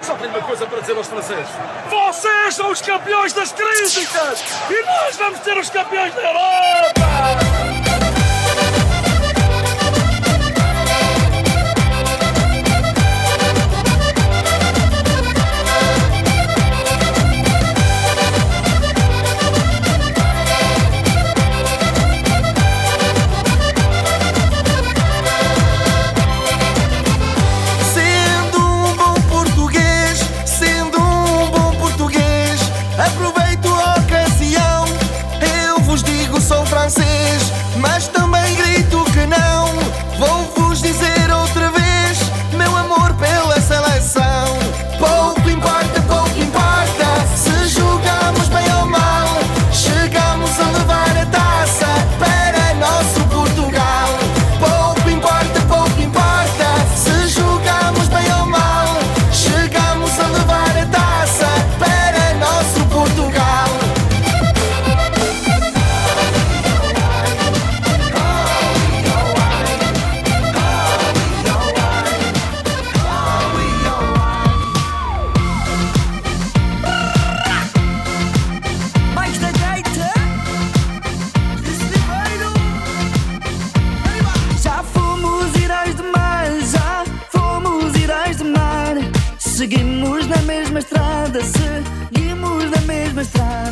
Só tenho uma coisa para dizer aos franceses. Vocês são os campeões das críticas! E nós vamos ser os campeões da Europa!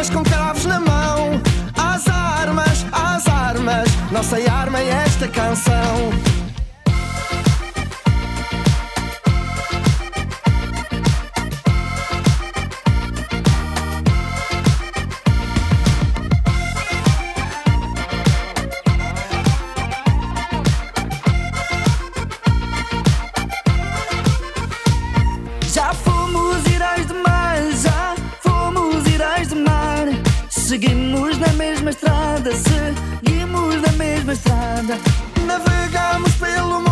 armas com cravos na mão. As armas, as armas Nossa arma é esta canção Seguimos na mesma estrada, seguimos na mesma estrada. Navegamos pelo mundo.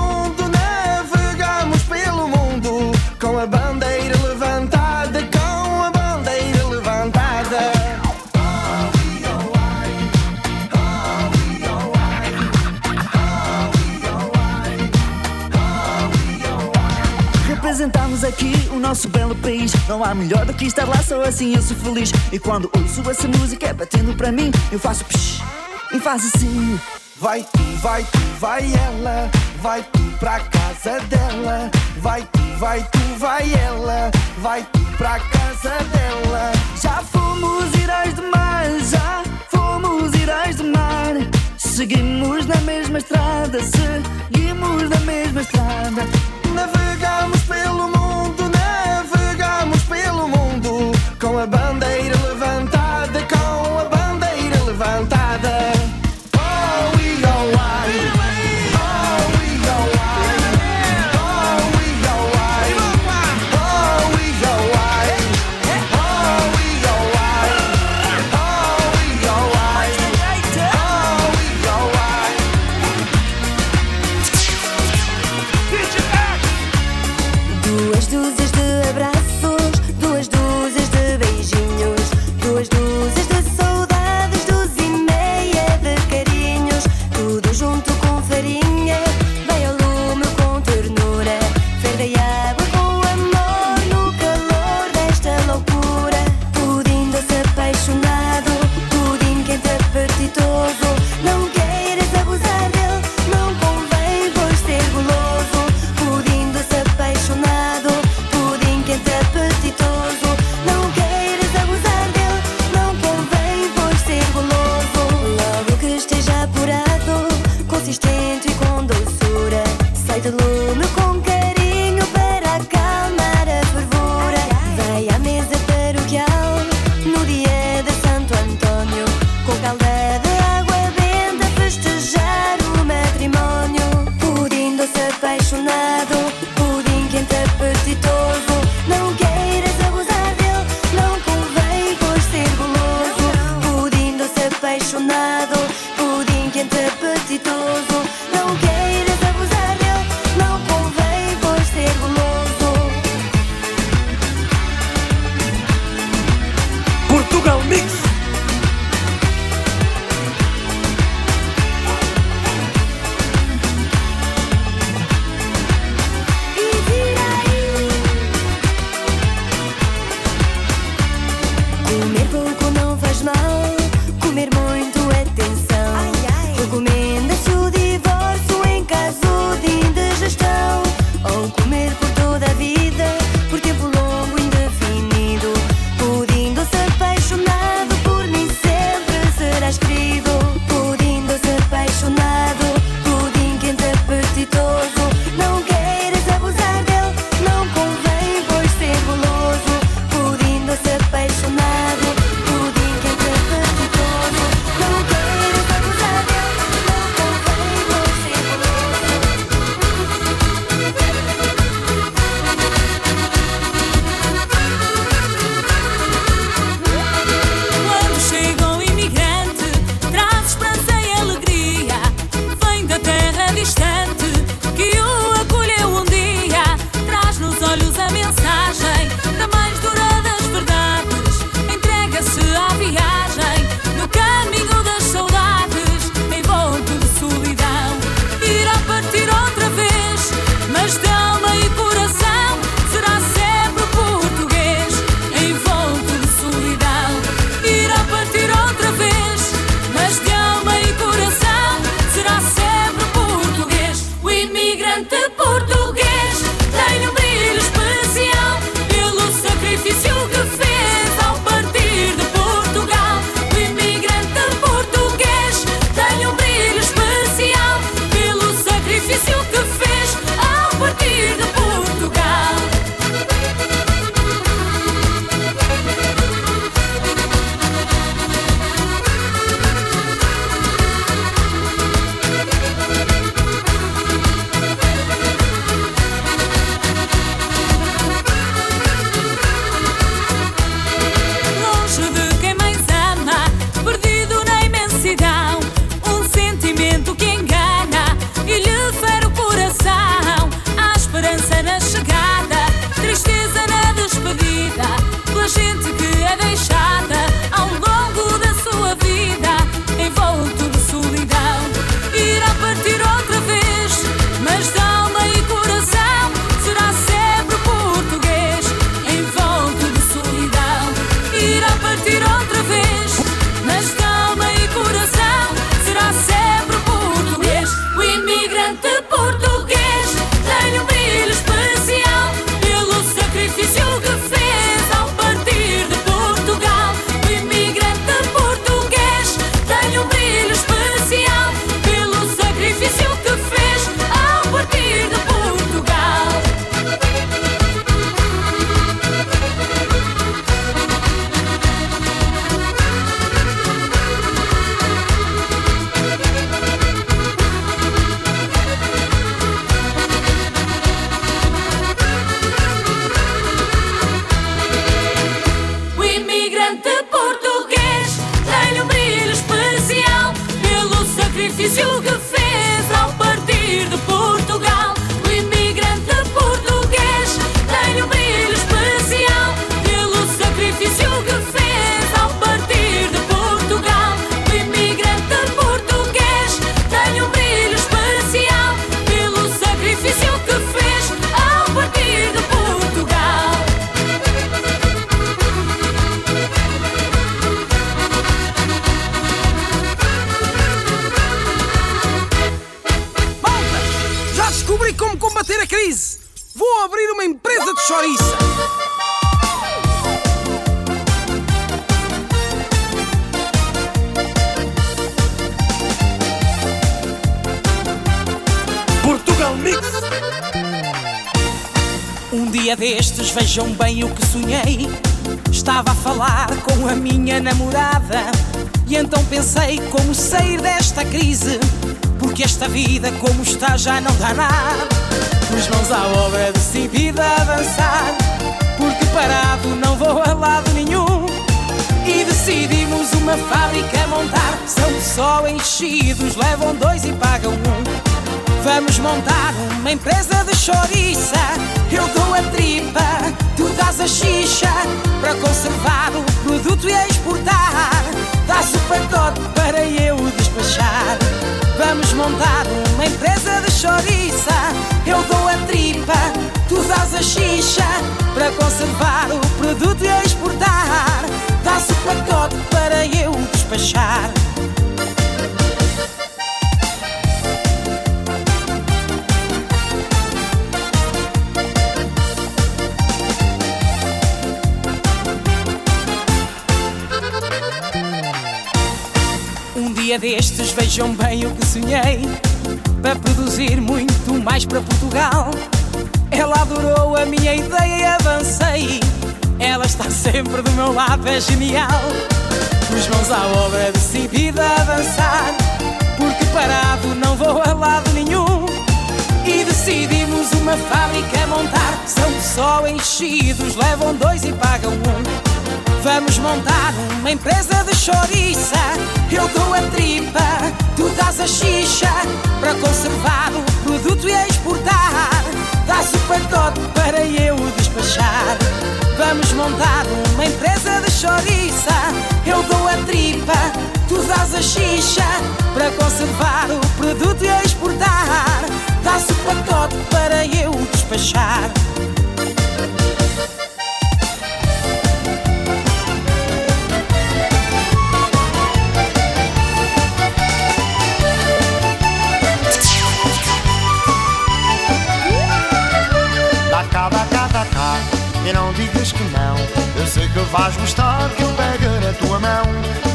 Não há melhor do que estar lá, só assim eu sou feliz. E quando ouço essa música é batendo para mim, eu faço psh e faz assim. Vai tu, vai tu, vai ela, vai tu pra casa dela. Vai tu, vai tu, vai ela, vai tu pra casa dela. Já fomos irás de mar, já fomos irás de mar. Seguimos na mesma estrada, seguimos na mesma estrada. Navegamos pelo mundo com a sacrifício que fez ao partir depois. Vejam bem o que sonhei. Estava a falar com a minha namorada. E então pensei como sair desta crise. Porque esta vida, como está, já não dá nada. Pus mãos à obra, decidida a avançar. Porque parado não vou a lado nenhum. E decidimos uma fábrica montar. São só enchidos, levam dois e pagam um. Vamos montar uma empresa de chouriça. A xixa para conservar o produto e exportar. Dás o pacote para eu despachar. Vamos montar uma empresa de chouriça. Eu dou a tripa, tu dás a xixa para conservar o produto e exportar. Dás o pacote para eu despachar. Dia destes vejam bem o que sonhei. Para produzir muito mais para Portugal. Ela adorou a minha ideia e avancei. Ela está sempre do meu lado, é genial. Pus mãos à obra, decidida a avançar. Porque parado não vou a lado nenhum. E decidimos uma fábrica montar. São só enchidos, levam dois e pagam um. Vamos montar uma empresa de Eu dou a tripa, tu dás a xixa para conservar o produto e exportar. Dás o pacote para eu despachar. Vamos montar uma empresa de chouriça. Eu dou a tripa, tu dás a xixa para conservar o produto e exportar. Dás o pacote para eu despachar. Vais gostar Que eu pegue na tua mão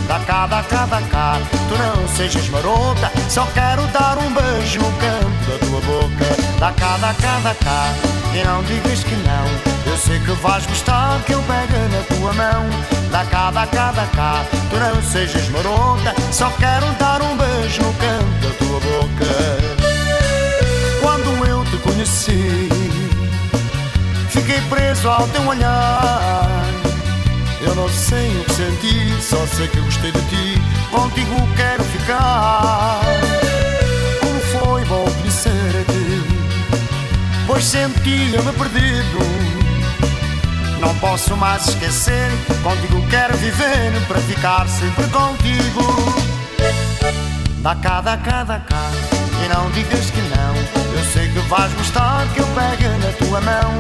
Dá cá, dá cá, dá cá tu não sejas marota. Só quero dar um beijo no canto da tua boca. Dá cá, dá cá, dá cá, e não digas que não. Eu sei que vais gostar que eu pegue na tua mão. Dá cá, dá cá, dá cá, tu não sejas marota. Só quero dar um beijo no canto da tua boca. Quando eu te conheci, fiquei preso ao teu olhar. Eu não sei o que senti, só sei que gostei de ti. Contigo quero ficar. Como foi bom conhecer-te, pois sentia-me perdido. Não posso mais esquecer, contigo quero viver para ficar sempre contigo. Dá cá, dá cá, dá cá, e não digas que não. Vais gostar que eu pegue na tua mão.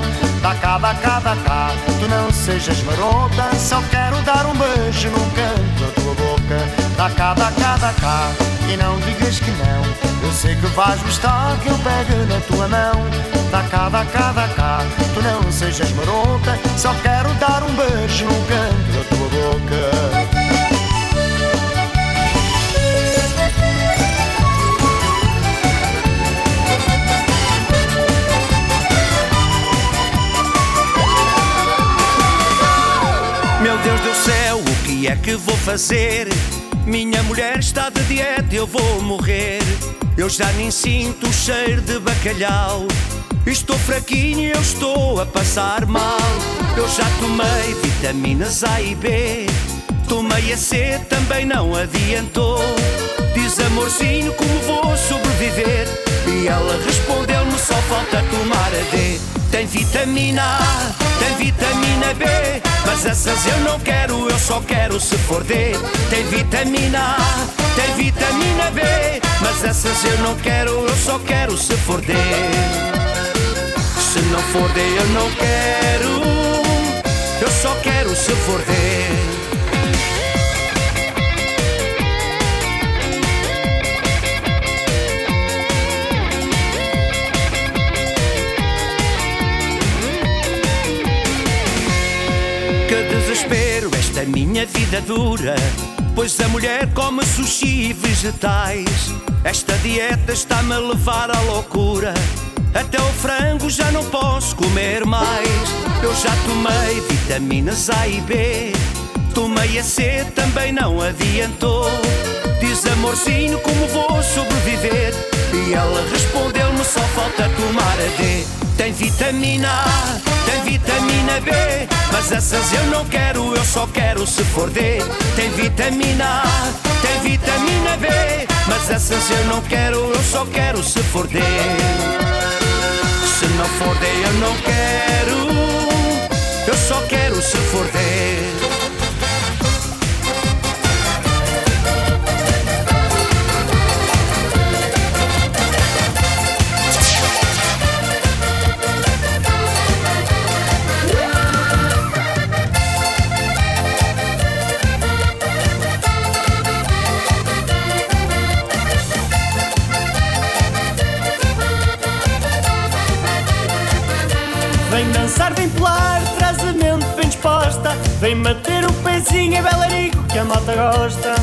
Dá cá, dá cá, dá cá, tu não sejas marota. Só quero dar um beijo no canto da tua boca. Dá cá, dá cá, dá cá, e não digas que não. Eu sei que vais gostar que eu pegue na tua mão. Dá cá, dá cá, dá cá, tu não sejas marota. Só quero dar um beijo no canto da tua boca. Meu Deus do céu, o que é que vou fazer? Minha mulher está de dieta, eu vou morrer. Eu já nem sinto o cheiro de bacalhau. Estou fraquinho eu estou a passar mal. Eu já tomei vitaminas A e B. Tomei a C, também não adiantou. Diz amorzinho como vou sobreviver. E ela respondeu-me: só falta tomar a D. Tem vitamina A, tem vitamina B. Mas essas eu não quero, eu só quero se for D. Tem vitamina A, tem vitamina B. Mas essas eu não quero, eu só quero se for D. Se não for D, eu não quero. Eu só quero se for D. desespero esta minha vida dura. Pois a mulher come sushi e vegetais. Esta dieta está-me a levar à loucura. Até o frango já não posso comer mais. Eu já tomei vitaminas A e B. Tomei a C, também não adiantou. Diz amorzinho como vou sobreviver. E ela só falta tomar a D. Tem vitamina A, tem vitamina B. Mas essas eu não quero, eu só quero se for D. Tem vitamina A, tem vitamina B. Mas essas eu não quero, eu só quero se for D. Se não for D, eu não quero. Eu só quero se for D. Vem bater o pezinho, é belarico que a malta gosta.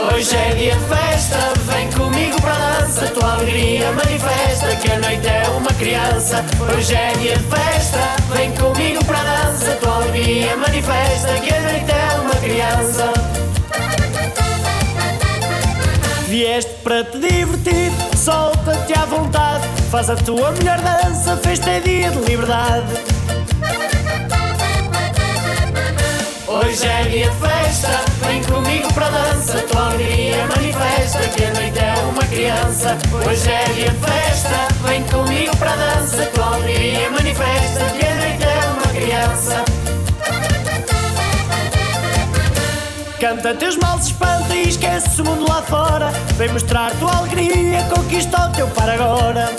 Hoje é dia de festa, vem comigo para a dança. Tua alegria manifesta que a noite é uma criança. Hoje é dia de festa, vem comigo para a dança. Tua alegria manifesta que a noite é uma criança. Vieste para te divertir, solta-te à vontade. Faz a tua melhor dança, festa é dia de liberdade. Hoje é dia de festa, vem comigo para dança. Tua alegria manifesta que a noite é uma criança. Hoje é dia de festa, vem comigo para dança. Tua alegria manifesta que a noite é uma criança. Canta teus males, espanta e esquece o mundo lá fora. Vem mostrar tua alegria, conquista o teu para agora.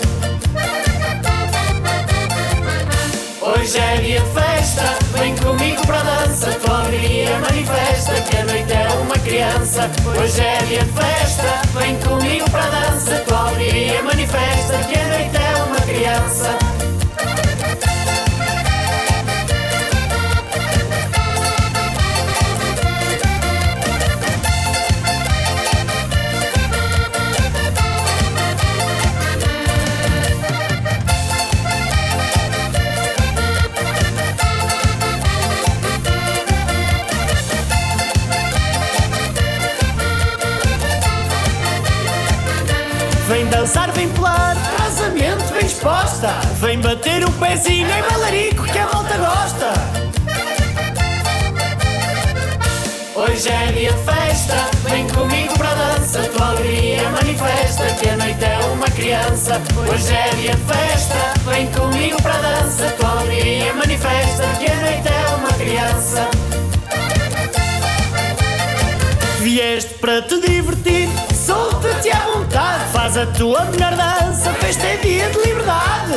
Hoje é dia de festa, vem comigo para a dança. Tua alegria manifesta que a noite é uma criança. Hoje é dia de festa, vem comigo para a dança. Tua alegria manifesta que a noite é uma criança. Resposta. Vem bater o pezinho em balarico que a volta gosta. Hoje é dia de festa, vem comigo para a dança. Tua alegria manifesta que a noite é uma criança. Hoje é dia de festa, vem comigo para a dança. Tua alegria manifesta que a noite é uma criança. Vieste para te divertir, solta-te à vontade. Faz a tua melhor dança, festa é dia de liberdade.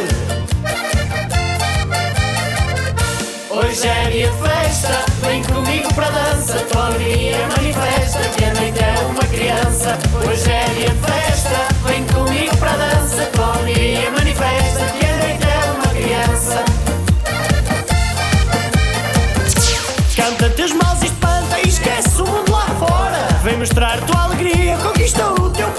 Hoje é dia de festa, vem comigo para dança. Tua alegria manifesta que a noite é uma criança. Hoje é dia de festa, vem comigo para dança. Tua alegria manifesta que a noite é uma criança. Canta teus males e espanta e esquece o mundo lá fora. Vem mostrar tua alegria, conquista o teu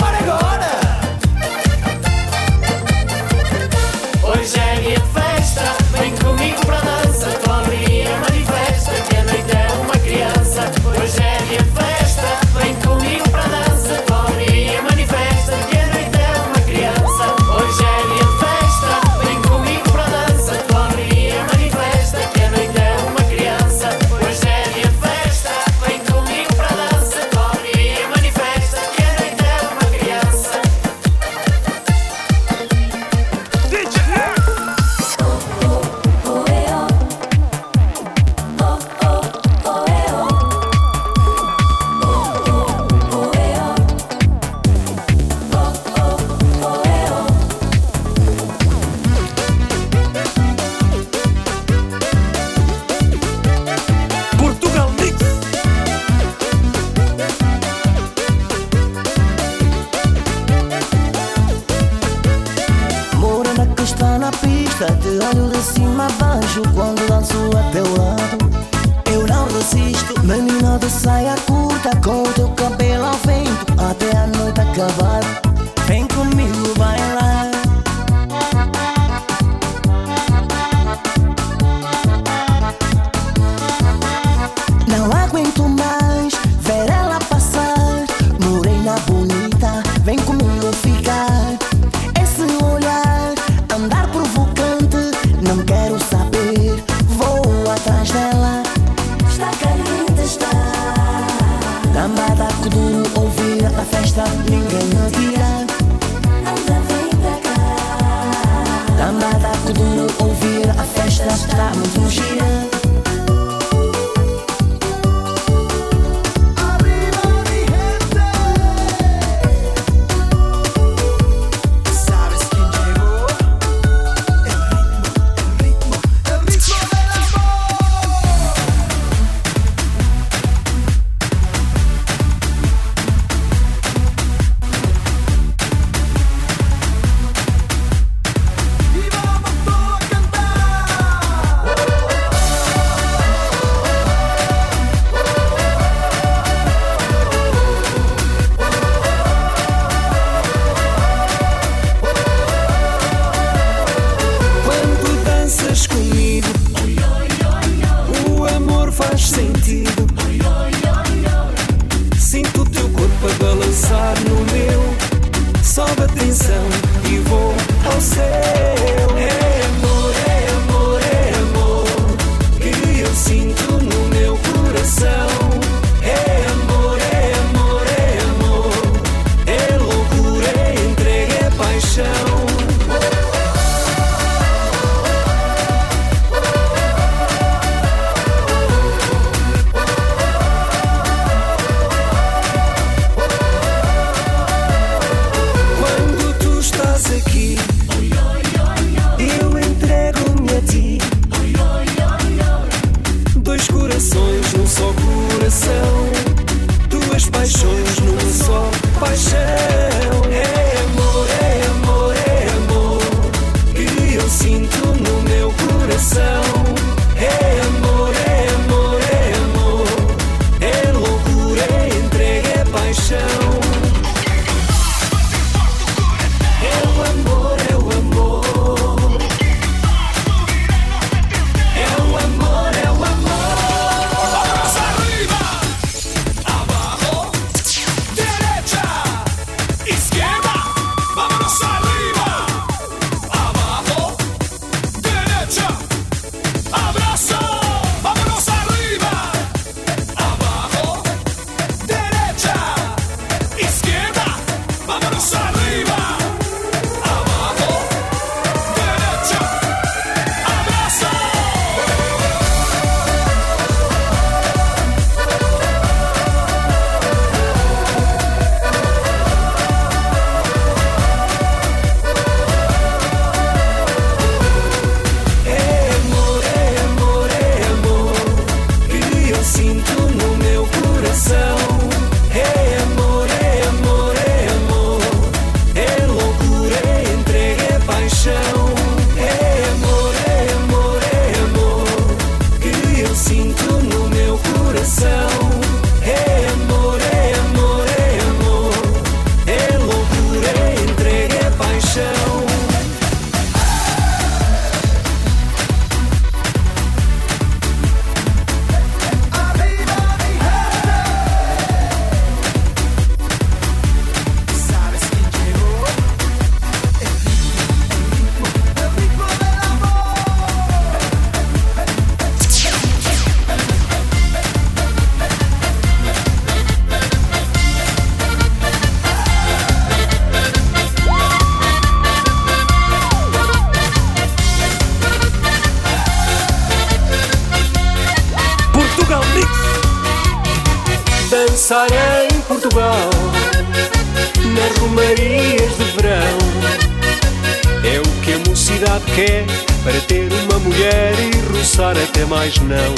idade que é para ter uma mulher e roçar até mais não.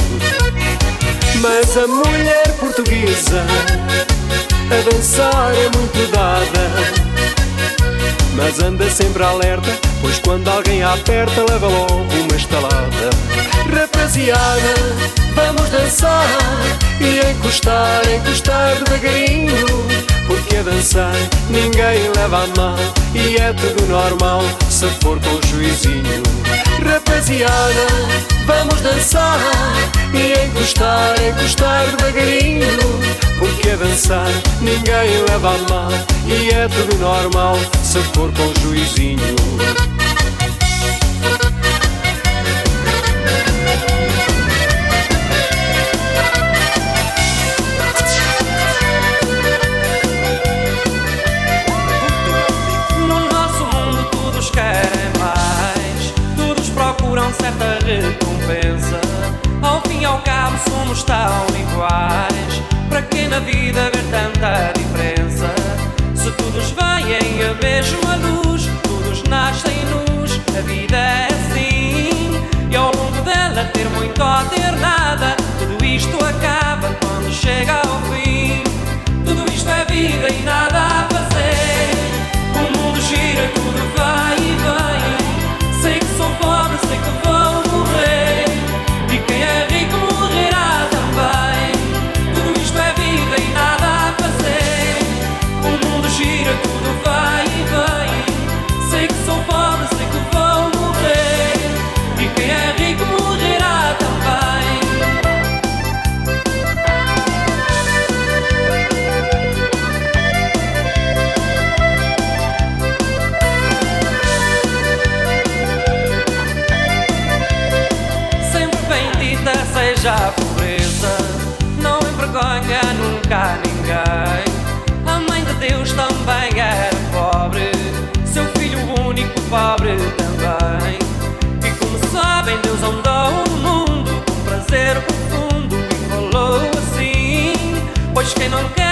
Mas a mulher portuguesa a dançar é muito dada, mas anda sempre alerta Pois quando alguém aperta, leva logo uma estalada. Rapaziada, vamos dançar e encostar, encostar devagarinho. Porque a dançar ninguém leva a mal e é tudo normal se for com o juizinho. Rapaziada, vamos dançar e encostar, encostar devagarinho. Porque a dançar ninguém leva a mal e é tudo normal se for com o juizinho. recompensa. Ao fim e ao cabo somos tão iguais. Para que na vida haver tanta diferença? Se todos vêm a mesma luz, todos nascem nus, a vida é assim. E ao longo dela ter muito a ter nada, tudo isto acaba quando chega ao fim. Tudo isto é vida e nada pobre também. E como sabem, Deus é andou o mundo com prazer profundo e falou assim: Pois quem não quer.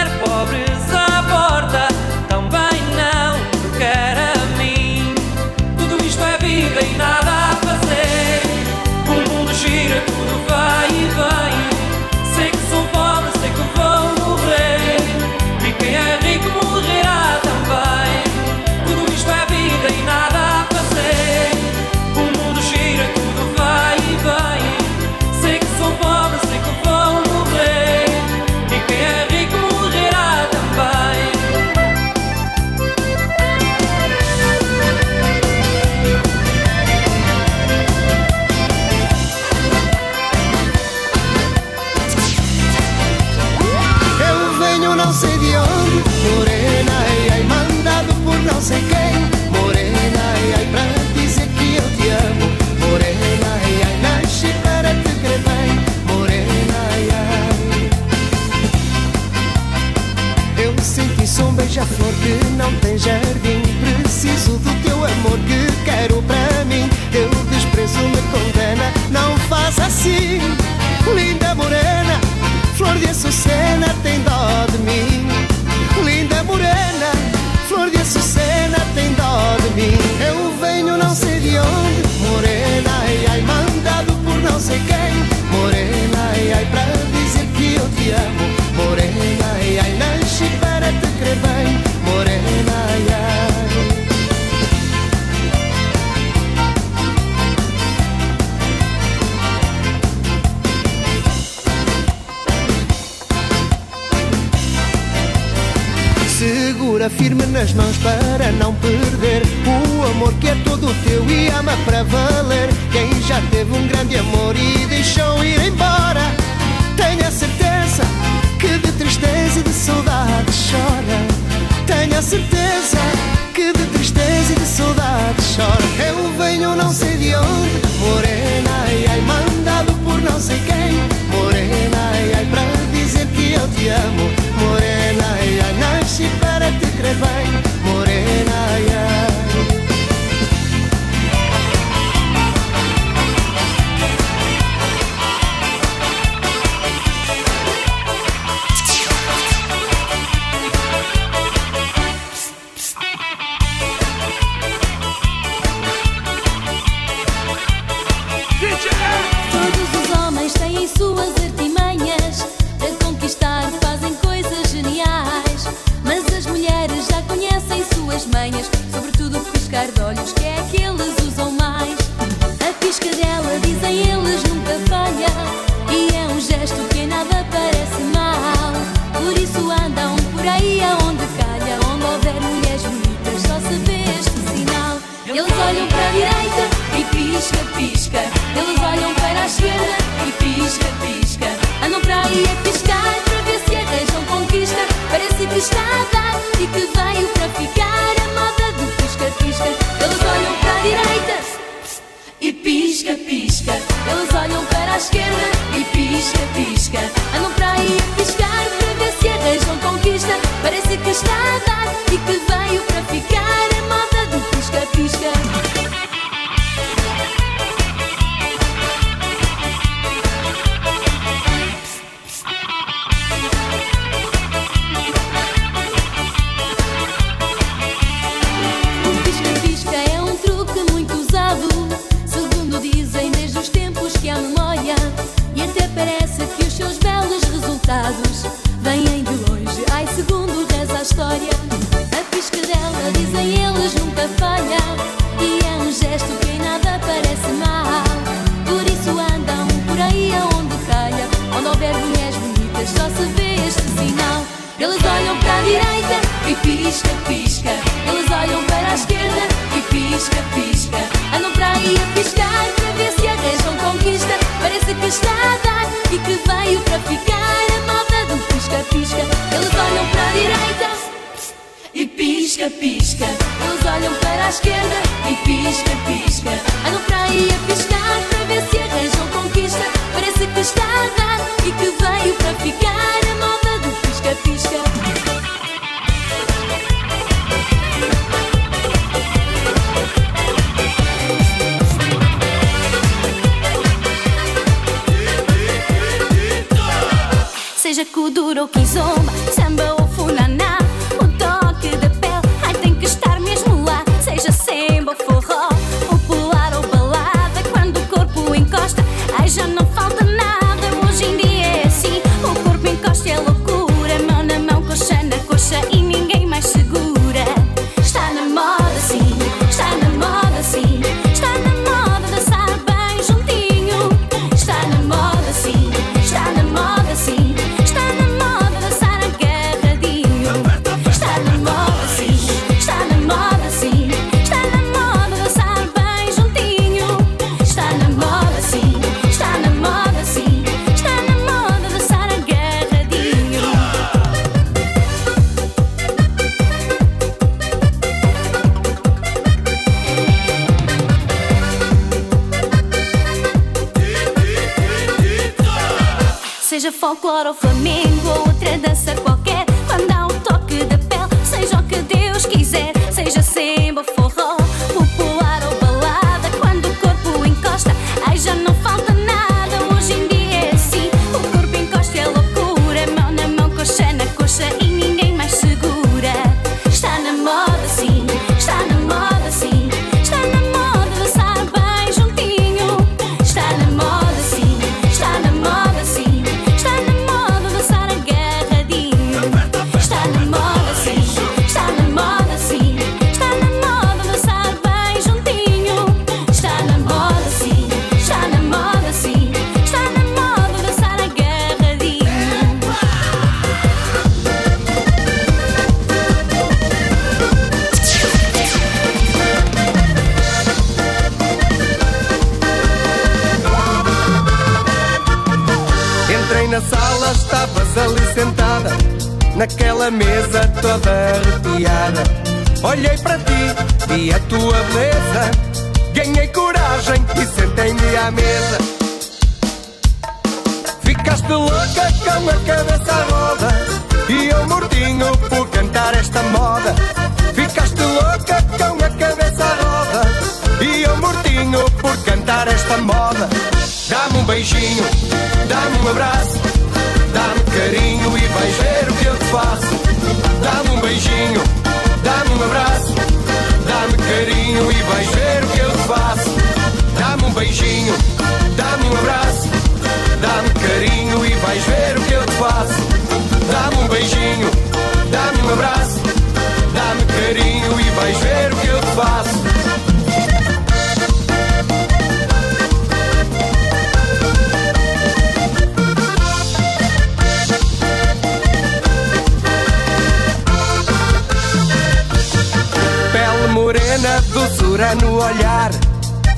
casos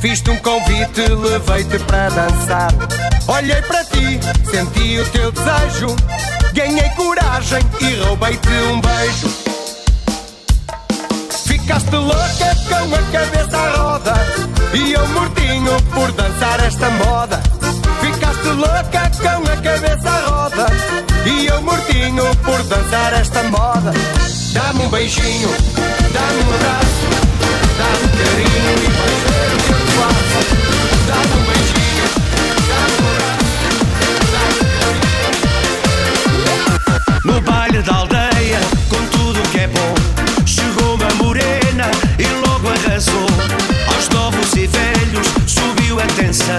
Fiz-te um convite, levei-te para dançar. Olhei para ti, senti o teu desejo. Ganhei coragem e roubei-te um beijo. Ficaste louca com a cabeça à roda E eu mortinho por dançar esta moda Ficaste louca com a cabeça à roda E eu mortinho por dançar esta moda Dá-me um beijinho, dá-me um abraço Dá-me carinho e vais ver o que eu No baile da aldeia, com tudo que é bom, chegou uma morena e logo arrasou. Aos novos e velhos subiu a tensão,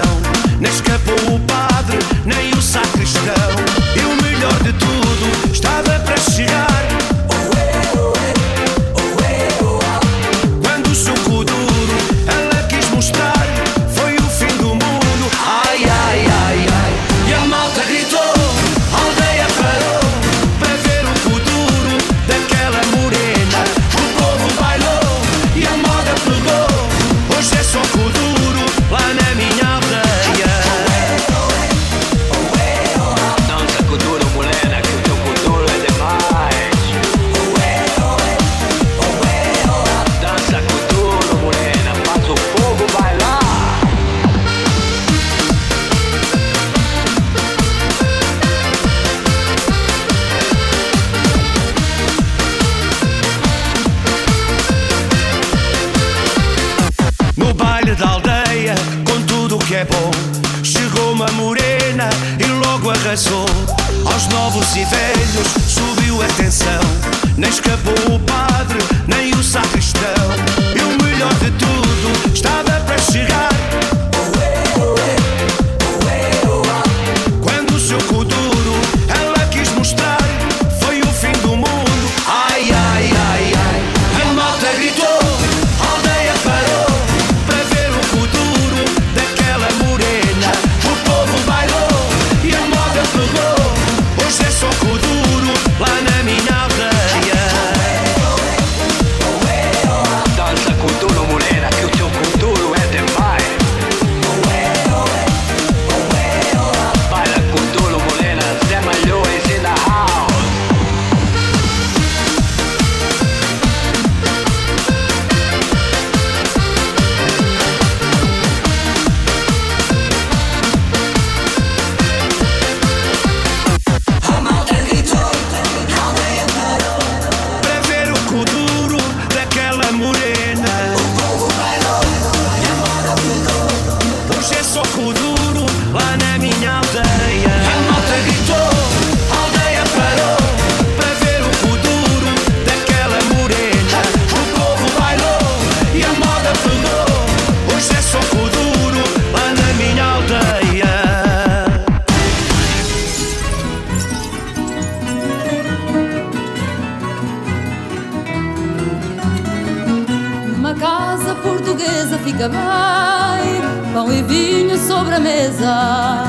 Casa portuguesa fica bem. Pão e vinho sobre a mesa.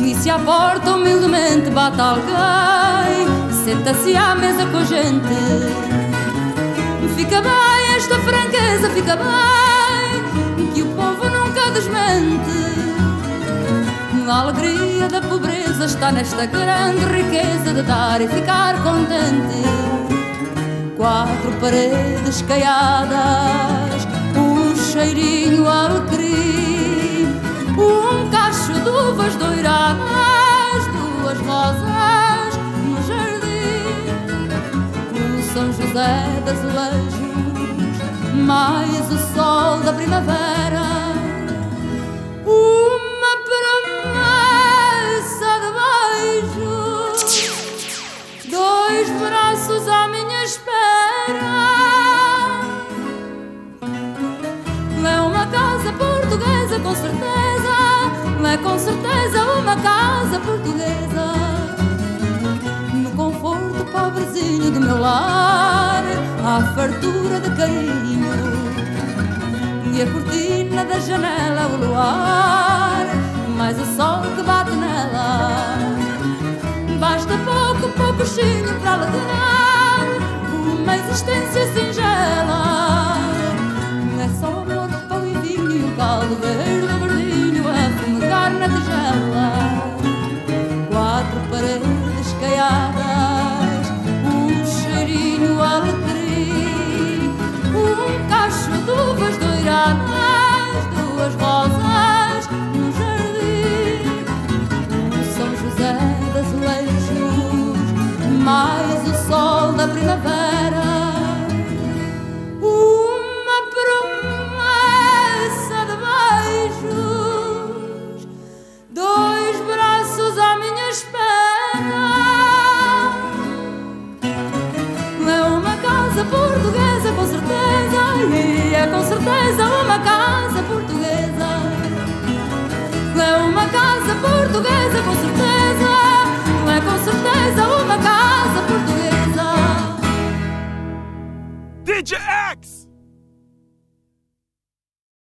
E se à porta humildemente bate alguém Senta-se à mesa com a gente. Fica bem esta franqueza, fica bem Que o povo nunca desmente. A alegria da pobreza está nesta grande riqueza De dar e ficar contente Quatro paredes caiadas, um cheirinho alecrim, um cacho de uvas doiradas, duas rosas no jardim, o São José das Azulejos, mais o sol da primavera, portuguesa, com certeza. É com certeza uma casa portuguesa. No conforto pobrezinho do meu lar, há fartura de carinho. E a cortina da janela, o luar, mais o sol que bate nela. Basta pouco, pouco chinho para alegrar uma existência singela. é só amor, caldo verde verdinho a fumegar na tigela. Quatro paredes caiadas, um cheirinho a alecrim, um cacho de uvas douradas, duas rosas no jardim. Um São José das azulejos, mais o sol da primavera. certeza é uma casa portuguesa. É uma casa portuguesa, com certeza. É com certeza uma casa portuguesa. DJ